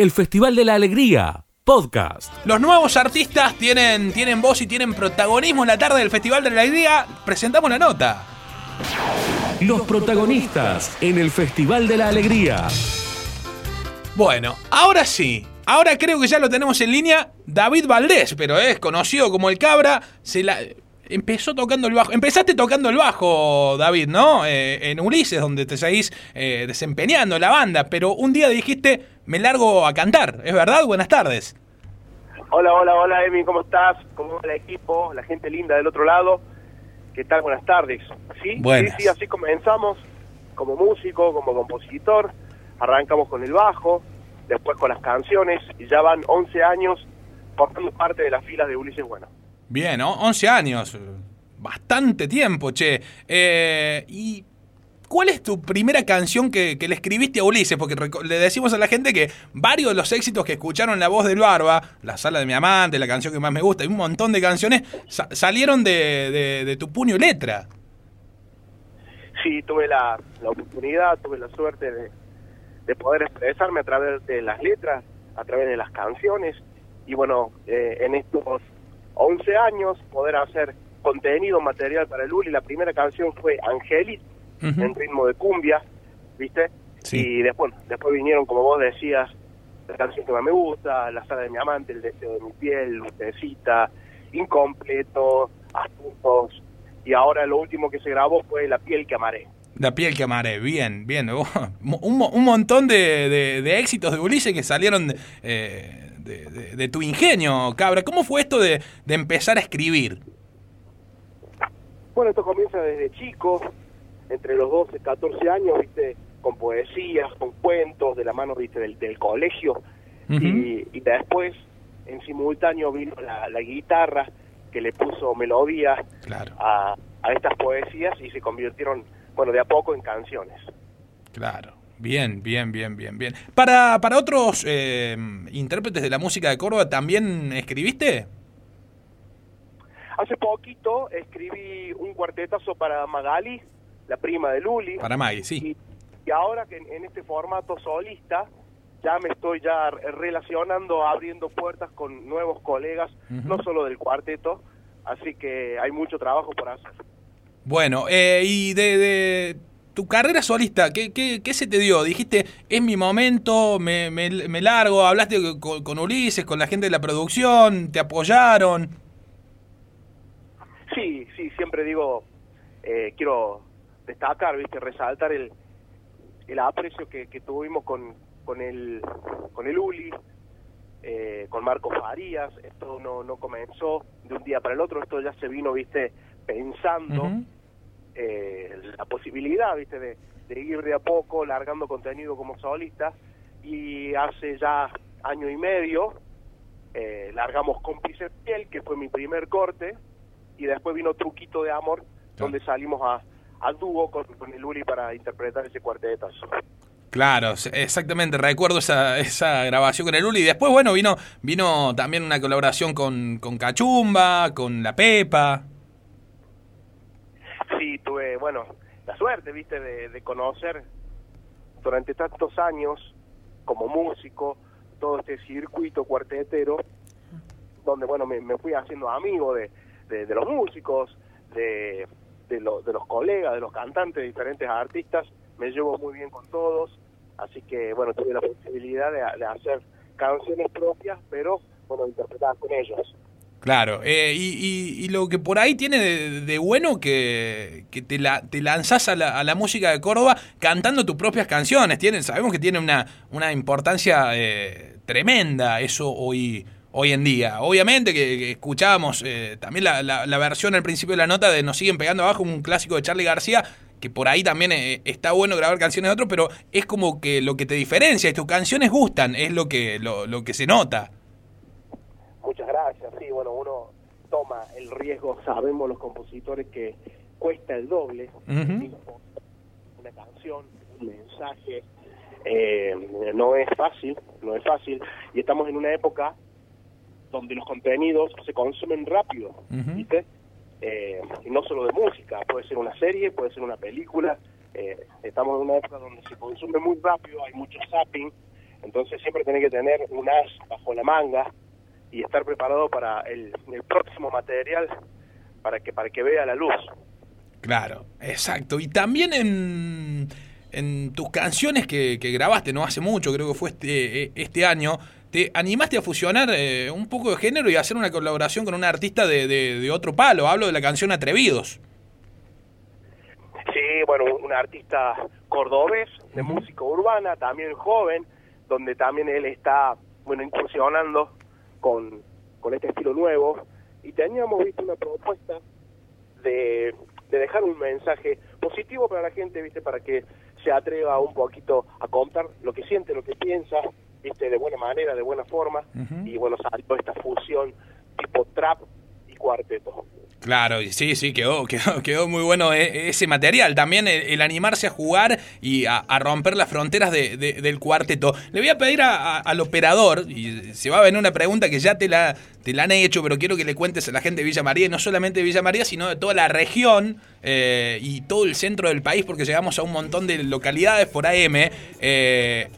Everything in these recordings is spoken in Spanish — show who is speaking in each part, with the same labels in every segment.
Speaker 1: el Festival de la Alegría, podcast.
Speaker 2: Los nuevos artistas tienen, tienen voz y tienen protagonismo en la tarde del Festival de la Alegría. Presentamos la nota.
Speaker 1: Los protagonistas en el Festival de la Alegría.
Speaker 2: Bueno, ahora sí. Ahora creo que ya lo tenemos en línea. David Valdés, pero es conocido como el Cabra. Se la, empezó tocando el bajo. Empezaste tocando el bajo, David, ¿no? Eh, en Ulises, donde te seguís eh, desempeñando la banda. Pero un día dijiste, me largo a cantar. ¿Es verdad? Buenas tardes.
Speaker 3: Hola, hola, hola, Emi, ¿cómo estás? ¿Cómo va el equipo? La gente linda del otro lado. ¿Qué tal? Buenas tardes. Sí, sí, sí, así comenzamos. Como músico, como compositor. Arrancamos con el bajo, después con las canciones, y ya van 11 años formando parte de las filas de Ulises Bueno.
Speaker 2: Bien, ¿no? 11 años. Bastante tiempo, che. Eh, ¿Y cuál es tu primera canción que, le escribiste a Ulises? Porque le decimos a la gente que varios de los éxitos que escucharon La Voz del Barba, La Sala de mi Amante, la canción que más me gusta, y un montón de canciones salieron de, tu puño y letra.
Speaker 3: Sí, tuve la, oportunidad, tuve la suerte de, de, poder expresarme a través de las letras, a través de las canciones. Y bueno, eh, en estos 11 años poder hacer contenido material para el Uli. La primera canción fue Angelis, en ritmo de cumbia, ¿viste? Y después, después vinieron, como vos decías, la canción que más me gusta, La sala de mi amante, El deseo de mi piel, Lucecita, Incompleto, Astutos, y ahora lo último que se grabó fue La piel que amaré.
Speaker 2: La piel que amaré, bien, bien. Un, un montón de, de, éxitos de Ulises que salieron eh, de, tu ingenio, cabra. ¿Cómo fue esto de, empezar a escribir?
Speaker 3: Bueno, esto comienza desde chico, entre los 12 y 14 años, viste, con poesías, con cuentos, de la mano, viste, del, colegio. y, después, en simultáneo, vino la, guitarra que le puso melodía a, a estas poesías y se convirtieron, bueno, de a poco en canciones.
Speaker 2: Claro. Bien, bien, bien, bien, bien. Para, para otros eh, intérpretes de la música de Córdoba, ¿también escribiste?
Speaker 3: Hace poquito escribí un cuartetazo para Magali, la prima de Luli.
Speaker 2: Para Maggie, sí.
Speaker 3: Y, ahora que en, este formato solista, ya me estoy ya relacionando, abriendo puertas con nuevos colegas, no solo del cuarteto, así que hay mucho trabajo por hacer.
Speaker 2: Bueno, eh, y de tu carrera solista, ¿qué, qué, se te dio? Dijiste, es mi momento, me, me, largo, hablaste con, Ulises, con la gente de la producción, te apoyaron.
Speaker 3: Sí, sí, siempre digo, eh, quiero destacar, viste, resaltar el, el aprecio que, tuvimos con, con, el, con el Uli, eh, con Marcos Farías, esto no, no comenzó de un día para el otro, esto ya se vino, viste, pensando eh, la posibilidad, viste, de, ir de a poco largando contenido como solista y hace ya año y medio eh, largamos Cómplice Piel, que fue mi primer corte, y después vino Truquito de Amor, donde salimos a, a dúo con, el Uri para interpretar ese cuarteto.
Speaker 2: Claro, exactamente, recuerdo esa, esa grabación con el Uli. Y después, bueno, vino, vino también una colaboración con, con Cachumba, con La Pepa
Speaker 3: bueno, la suerte, viste, de, conocer durante tantos años como músico todo este circuito cuartetero, donde, bueno, me, fui haciendo amigo de, de, los músicos, de, de, de los colegas, de los cantantes, de diferentes artistas, me llevo muy bien con todos, así que, bueno, tuve la posibilidad de, hacer canciones propias, pero, bueno, interpretar con ellos.
Speaker 2: Claro, eh, y, y, lo que por ahí tiene de, bueno que, que te, la, te lanzás a la, a la, música de Córdoba cantando tus propias canciones. Tienen, sabemos que tiene una, importancia eh, tremenda eso hoy, hoy en día. Obviamente que, escuchábamos eh, también la, la, versión al principio de la nota de Nos siguen pegando abajo, un clásico de Charlie García, que por ahí también está bueno grabar canciones de otros, pero es como que lo que te diferencia, y tus canciones gustan, es lo que, lo que se nota.
Speaker 3: Sí, bueno, uno toma el riesgo, sabemos los compositores que cuesta el doble, una canción, un mensaje, eh, no es fácil, no es fácil, y estamos en una época donde los contenidos se consumen rápido, ¿viste? Eh, y no solo de música, puede ser una serie, puede ser una película, eh, estamos en una época donde se consume muy rápido, hay mucho zapping, Entonces siempre tenés que tener un as bajo la manga y estar preparado para el, el próximo material para que para que vea la luz.
Speaker 2: Claro, exacto. Y también en, en tus canciones que, que grabaste no hace mucho, creo que fue este, eh, este año, te animaste a fusionar eh, un poco de género y a hacer una colaboración con un artista de, de, de otro palo. Hablo de la canción Atrevidos.
Speaker 3: Sí, bueno, un artista cordobés de música urbana, también joven, donde también él está, bueno, incursionando con, con este estilo nuevo. Y teníamos visto una propuesta de, de dejar un mensaje positivo para la gente, viste, para que se atreva un poquito a contar lo que siente, lo que piensa, viste, de buena manera, de buena forma. Y bueno, salió esta fusión tipo trap cuarteto.
Speaker 2: Claro, sí, sí, quedó, quedó, quedó muy bueno eh, ese material. También el, animarse a jugar y a, romper las fronteras de, de, del cuarteto. Le voy a pedir al operador, y se va a venir una pregunta que ya te la, te la han hecho, pero quiero que le cuentes a la gente de Villa María, y no solamente de Villa María, sino de toda la región eh, y todo el centro del país, porque llegamos a un montón de localidades por AM. Eh,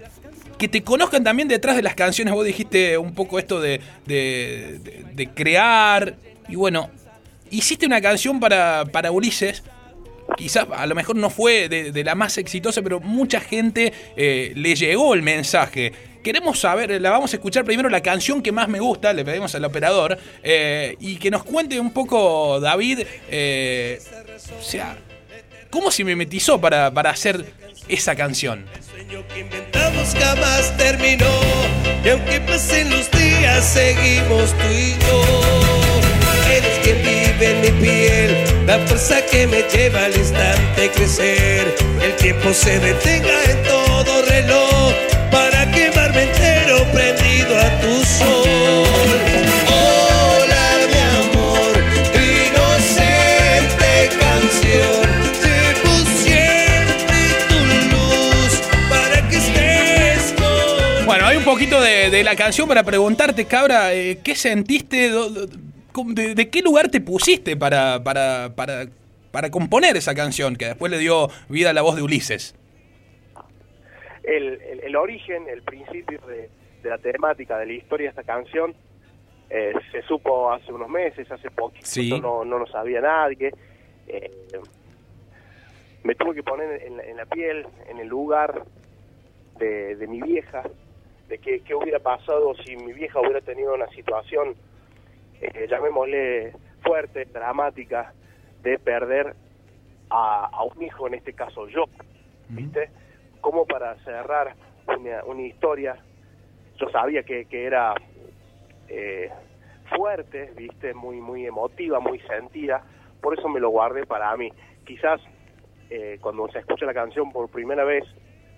Speaker 2: que te conozcan también detrás de las canciones. Vos dijiste un poco esto de, de, de crear. Y bueno, hiciste una canción para, para Ulises. Quizás a lo mejor no fue de, la más exitosa, pero mucha gente eh, le llegó el mensaje. Queremos saber, la vamos a escuchar primero la canción que más me gusta, le pedimos al operador, eh, y que nos cuente un poco, David, eh, o sea, cómo se mimetizó para, para hacer esa canción.
Speaker 4: El sueño que inventamos jamás terminó, y aunque pasen los días, seguimos tú y yo. Fuerza que me lleva al instante crecer. El tiempo se detenga en todo reloj para quemarme entero prendido a tu sol. Hola mi amor, inocente canción,
Speaker 2: Bueno, hay un poquito de, de la canción para preguntarte, Cabra, eh, ¿qué sentiste? De, de qué lugar te pusiste para, para, para, para componer esa canción que después le dio vida a la voz de Ulises?
Speaker 3: el, el, el origen, el principio de, de la temática, de la historia de esta canción, eh, se supo hace unos meses, hace poquito,
Speaker 2: Sí.
Speaker 3: no, no lo sabía nadie. Eh, me tuve que poner en la, en la piel, en el lugar de, de mi vieja, de qué, qué hubiera pasado si mi vieja hubiera tenido una situación, eh, llamémosle fuerte, dramática, de perder a, a un hijo, en este caso yo, ¿viste? Como para cerrar una, una historia, yo sabía que, que era eh, fuerte, ¿viste? Muy, muy emotiva, muy sentida, por eso me lo guardé para mí. Quizás eh, cuando se escucha la canción por primera vez,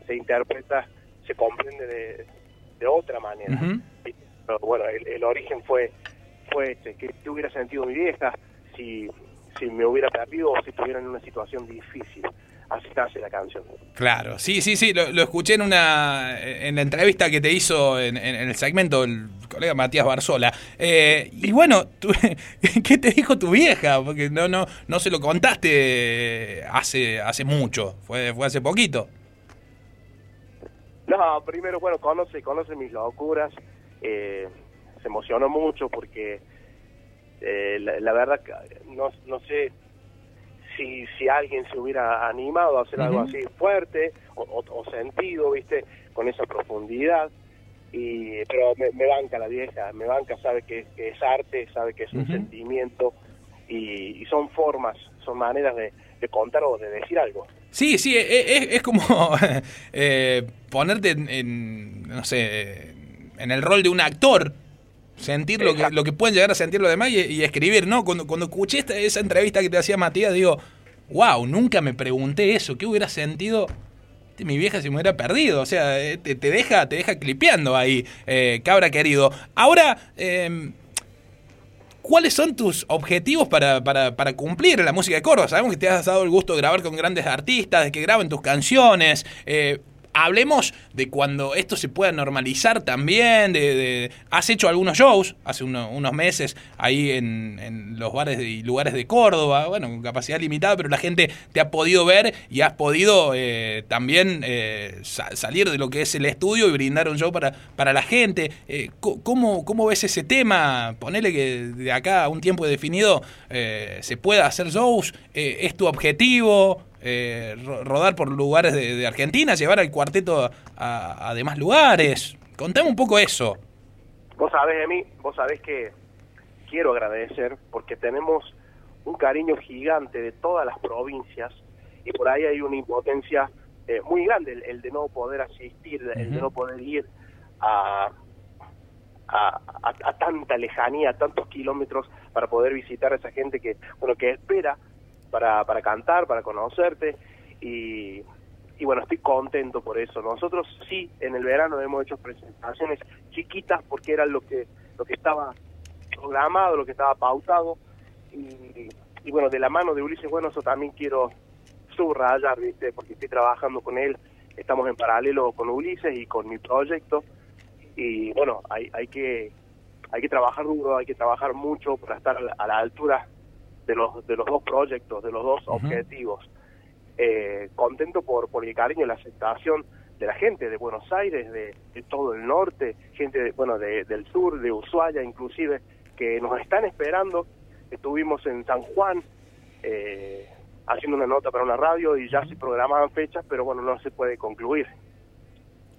Speaker 3: se interpreta, se comprende de, de otra manera. Pero bueno, el, el origen fue, fue este, que, que hubiera sentido mi vieja si, si me hubiera perdido o si estuviera en una situación difícil. Así nace la canción.
Speaker 2: Claro, sí, sí, sí, lo, lo escuché en una en la entrevista que te hizo en, en- en el segmento el colega Matías Barzola. Eh, y bueno, ¿qué te dijo tu vieja? Porque no no no se lo contaste hace hace mucho, fue fue hace poquito.
Speaker 3: No, primero, bueno, conoce, conoce mis locuras, eh, se emocionó mucho porque eh, la, la verdad no, no sé si, si alguien se hubiera animado a hacer algo así fuerte o, o- o sentido, viste, con esa profundidad. Y, pero me, me banca la vieja, me banca, sabe que, que es arte, sabe que es un sentimiento y, y son formas, son maneras de, de contar o de decir algo.
Speaker 2: Sí, sí, es, es- es como eh, ponerte en, en, no sé, en el rol de un actor, sentir lo que, lo que pueden llegar a sentir los demás y, y escribir, ¿no? Cuando, cuando escuché esta- esa entrevista que te hacía Matías, digo, wow, nunca me pregunté eso, ¿qué hubiera sentido mi vieja si me hubiera perdido? O sea, eh, te, te deja, te deja clipeando ahí, eh, cabra querido. Ahora, eh, ¿Cuáles son tus objetivos para, para, para cumplir en la música de Córdoba? Sabemos que te has dado el gusto de grabar con grandes artistas, de que graben tus canciones. Eh, hablemos de cuando esto se pueda normalizar también. De, has hecho algunos shows hace unos meses ahí en, los bares y lugares de Córdoba, bueno, con capacidad limitada, pero la gente te ha podido ver y has podido eh, también eh, salir de lo que es el estudio y brindar un show para, para la gente. Eh, ¿cómo, ¿Cómo ves ese tema? Ponele que de acá a un tiempo definido se pueda hacer shows. ¿Es tu objetivo? Eh, rodar por lugares de, Argentina, llevar al cuarteto a, demás lugares. Contame un poco eso.
Speaker 3: Vos sabés, de mí, vos sabés que quiero agradecer porque tenemos un cariño gigante de todas las provincias y por ahí hay una impotencia eh, muy grande, el, de no poder asistir, el de no poder ir a, a, a, tanta lejanía, a tantos kilómetros para poder visitar a esa gente que, bueno, que espera para, para cantar, para conocerte y, y bueno, estoy contento por eso. Nosotros sí, en el verano hemos hecho presentaciones chiquitas porque era lo que, lo que estaba programado, lo que estaba pautado y, y bueno, de la mano de Ulises Bueno, eso también quiero subrayar, ¿viste? Porque estoy trabajando con él, estamos en paralelo con Ulises y con mi proyecto y bueno, hay, hay que hay que trabajar duro, hay que trabajar mucho para estar a la altura de los, de los dos proyectos, de los dos objetivos. Eh, contento por, por el cariño y la aceptación de la gente de Buenos Aires, de, todo el norte, gente bueno del sur, de Ushuaia inclusive, que nos están esperando. Estuvimos en San Juan eh, haciendo una nota para una radio y ya se programaban fechas, pero bueno, no se puede concluir.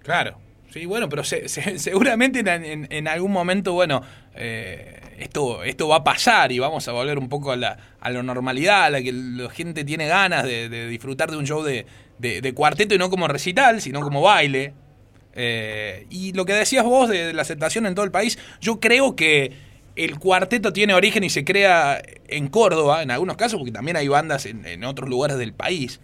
Speaker 2: Claro, Sí, bueno, pero seguramente en, en, algún momento, bueno, eh, esto, esto va a pasar y vamos a volver un poco a la, a la normalidad, a la que la gente tiene ganas de, disfrutar de un show de, de, cuarteto y no como recital, sino como baile. Eh, y lo que decías vos de, la aceptación en todo el país, yo creo que el cuarteto tiene origen y se crea en Córdoba, en algunos casos, porque también hay bandas en otros lugares del país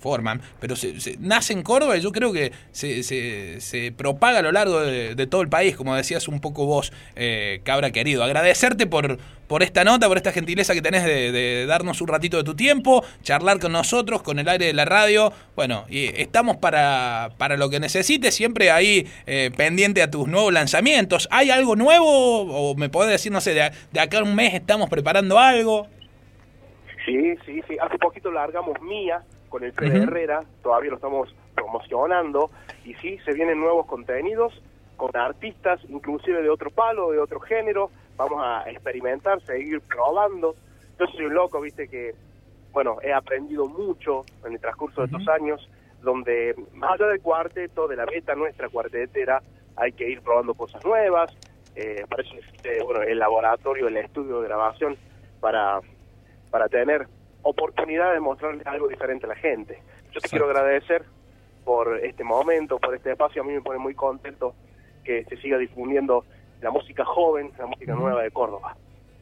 Speaker 2: forman, pero se, nace en Córdoba y yo creo que se, se, propaga a lo largo de, todo el país, como decías un poco vos, eh, Cabra querido. Agradecerte por, por esta nota, por esta gentileza que tenés de, darnos un ratito de tu tiempo, charlar con nosotros, con el aire de la radio. Bueno, y estamos para, para lo que necesites, siempre ahí eh, pendiente a tus nuevos lanzamientos. ¿Hay algo nuevo? O me podés decir, no sé, de, de acá a un mes estamos preparando algo.
Speaker 3: Sí, sí, sí. Hace poquito largamos Mía, con el Fede Herrera, todavía lo estamos promocionando, y sí, se vienen nuevos contenidos con artistas, inclusive de otro palo, de otro género, vamos a experimentar, seguir probando. Yo soy un loco, viste, que, bueno, he aprendido mucho en el transcurso de estos años, donde más allá del cuarteto, de la beta nuestra cuartetera, hay que ir probando cosas nuevas, eh, para eso existe, bueno, el laboratorio, el estudio de grabación, para, para tener oportunidad de mostrarle algo diferente a la gente. Yo te quiero agradecer por este momento, por este espacio. A mí me pone muy contento que se siga difundiendo la música joven, la música nueva de Córdoba.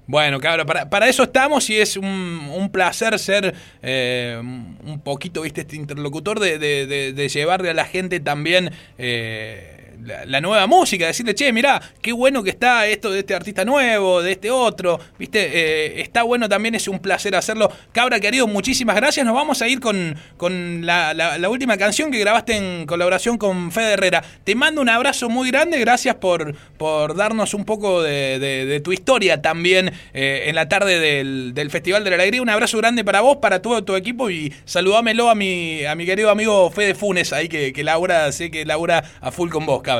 Speaker 2: Bueno, cabrón, para, para eso estamos y es un, un placer ser eh, un poquito, viste, este interlocutor de, de, de, llevarle a la gente también... Eh, la, nueva música, decirle, che, mirá, qué bueno que está esto de este artista nuevo, de este otro, ¿viste? Eh, está bueno también, es un placer hacerlo. Cabra querido, muchísimas gracias. Nos vamos a ir con, con la, última canción que grabaste en colaboración con Fede Herrera. Te mando un abrazo muy grande, gracias por, por darnos un poco de, tu historia también eh, en la tarde del, del, Festival de la Alegría. Un abrazo grande para vos, para todo tu equipo y saludámelo a mi, a mi querido amigo Fede Funes ahí que, que Laura, sé que Laura a full con vos, cabra.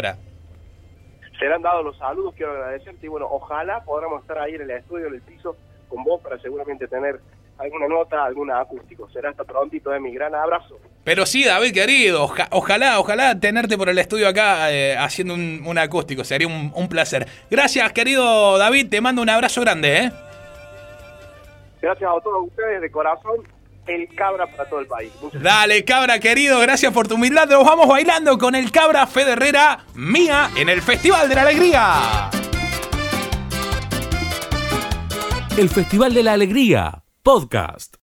Speaker 3: Serán dados los saludos, quiero agradecerte y bueno, ojalá podamos estar ahí en el estudio, en el piso, con vos para seguramente tener alguna nota, alguna acústico. Será hasta prontito, de mi gran abrazo.
Speaker 2: Pero sí, David, querido, ojalá, ojalá tenerte por el estudio acá eh, haciendo un, acústico, sería un, un, placer. Gracias, querido David, te mando un abrazo grande, ¿eh?
Speaker 3: Gracias a todos ustedes de corazón el cabra para todo el país.
Speaker 2: Dale, cabra querido, gracias por tu humildad. Nos vamos bailando con el cabra Federrera mía en el Festival de la Alegría.
Speaker 1: El Festival de la Alegría, podcast.